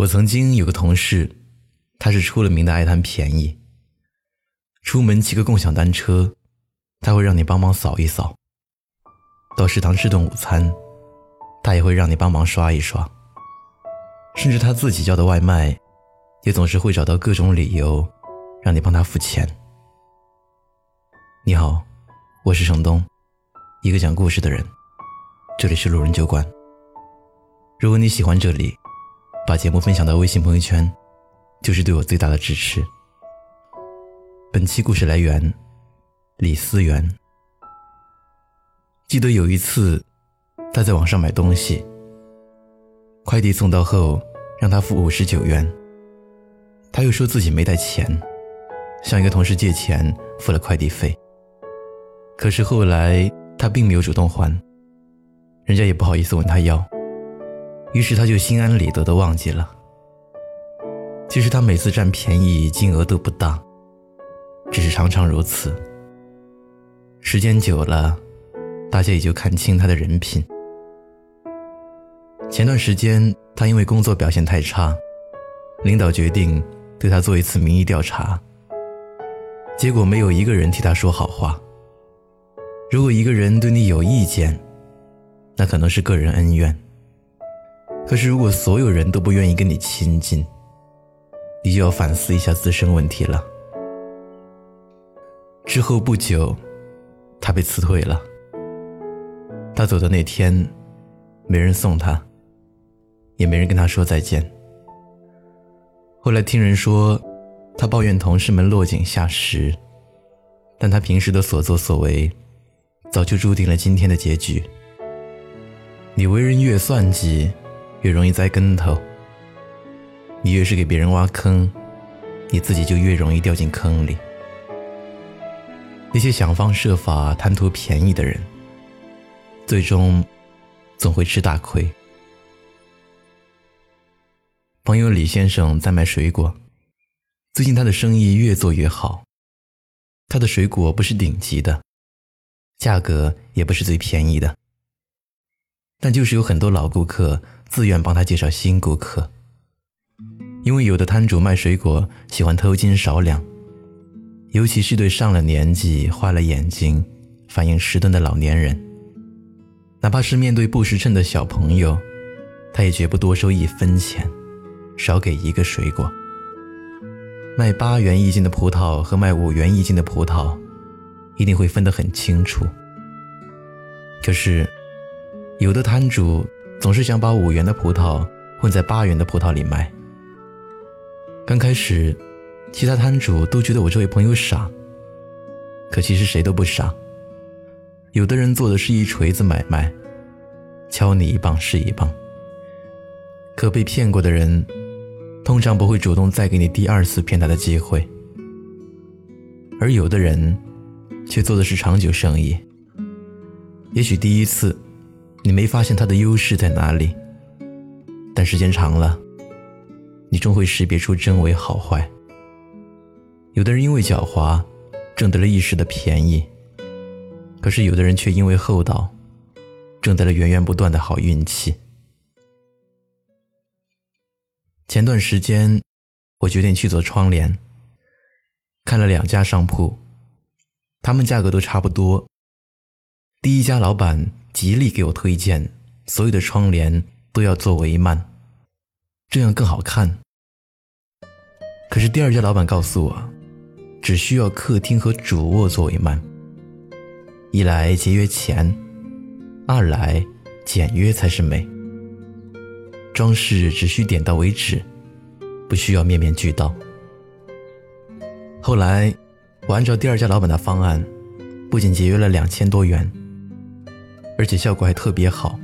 我曾经有个同事，他是出了名的爱贪便宜。出门骑个共享单车，他会让你帮忙扫一扫；到食堂吃顿午餐，他也会让你帮忙刷一刷。甚至他自己叫的外卖，也总是会找到各种理由，让你帮他付钱。你好，我是程东，一个讲故事的人。这里是路人酒馆。如果你喜欢这里，把节目分享到微信朋友圈，就是对我最大的支持。本期故事来源李思源。记得有一次，他在网上买东西，快递送到后让他付五十九元，他又说自己没带钱，向一个同事借钱付了快递费。可是后来他并没有主动还，人家也不好意思问他要。于是他就心安理得的忘记了。其实他每次占便宜金额都不大，只是常常如此。时间久了，大家也就看清他的人品。前段时间他因为工作表现太差，领导决定对他做一次民意调查。结果没有一个人替他说好话。如果一个人对你有意见，那可能是个人恩怨。可是，如果所有人都不愿意跟你亲近，你就要反思一下自身问题了。之后不久，他被辞退了。他走的那天，没人送他，也没人跟他说再见。后来听人说，他抱怨同事们落井下石，但他平时的所作所为，早就注定了今天的结局。你为人越算计。越容易栽跟头。你越是给别人挖坑，你自己就越容易掉进坑里。那些想方设法贪图便宜的人，最终总会吃大亏。朋友李先生在卖水果，最近他的生意越做越好。他的水果不是顶级的，价格也不是最便宜的，但就是有很多老顾客。自愿帮他介绍新顾客，因为有的摊主卖水果喜欢偷斤少两，尤其是对上了年纪、花了眼睛、反应迟钝的老年人，哪怕是面对不识称的小朋友，他也绝不多收一分钱，少给一个水果。卖八元一斤的葡萄和卖五元一斤的葡萄，一定会分得很清楚。可是，有的摊主。总是想把五元的葡萄混在八元的葡萄里卖。刚开始，其他摊主都觉得我这位朋友傻，可其实谁都不傻。有的人做的是一锤子买卖，敲你一棒是一棒。可被骗过的人，通常不会主动再给你第二次骗他的机会。而有的人，却做的是长久生意。也许第一次。你没发现他的优势在哪里，但时间长了，你终会识别出真伪好坏。有的人因为狡猾，挣得了一时的便宜；可是有的人却因为厚道，挣得了源源不断的好运气。前段时间，我决定去做窗帘，看了两家商铺，他们价格都差不多。第一家老板。极力给我推荐，所有的窗帘都要做帷幔，这样更好看。可是第二家老板告诉我，只需要客厅和主卧做帷幔，一来节约钱，二来简约才是美。装饰只需点到为止，不需要面面俱到。后来，我按照第二家老板的方案，不仅节约了两千多元。而且效果还特别好。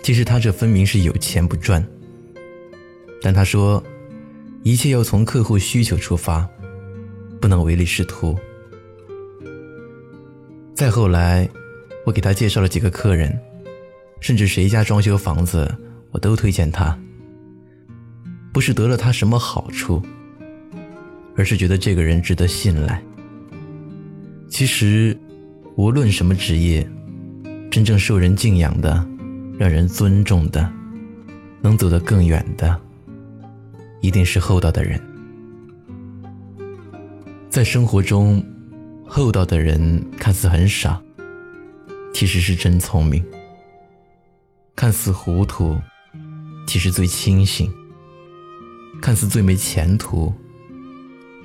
其实他这分明是有钱不赚，但他说，一切要从客户需求出发，不能唯利是图。再后来，我给他介绍了几个客人，甚至谁家装修房子，我都推荐他。不是得了他什么好处，而是觉得这个人值得信赖。其实，无论什么职业。真正受人敬仰的、让人尊重的，能走得更远的，一定是厚道的人。在生活中，厚道的人看似很傻，其实是真聪明；看似糊涂，其实最清醒；看似最没前途，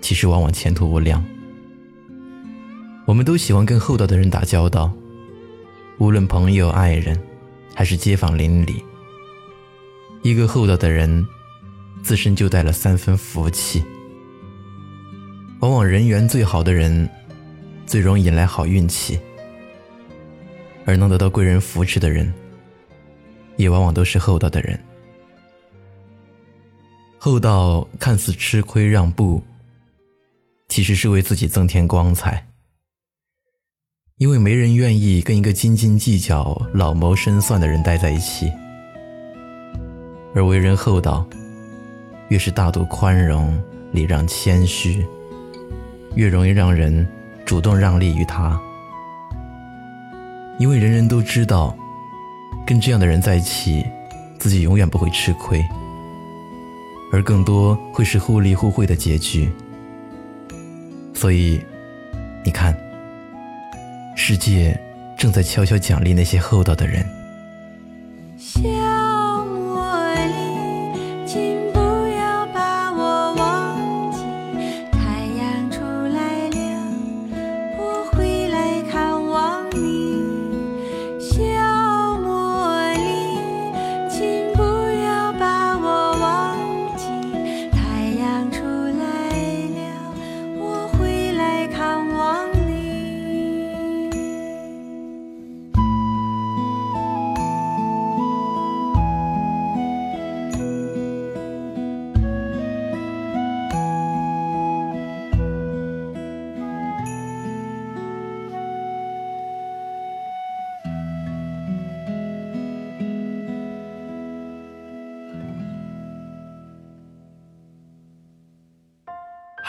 其实往往前途无量。我们都喜欢跟厚道的人打交道，无论朋友、爱人，还是街坊邻里。一个厚道的人，自身就带了三分福气。往往人缘最好的人，最容易引来好运气，而能得到贵人扶持的人，也往往都是厚道的人。厚道看似吃亏让步，其实是为自己增添光彩。因为没人愿意跟一个斤斤计较、老谋深算的人待在一起。而为人厚道，越是大度宽容、礼让谦虚，越容易让人主动让利于他。因为人人都知道，跟这样的人在一起，自己永远不会吃亏，而更多会是互利互惠的结局。所以，你看，世界正在悄悄奖励那些厚道的人。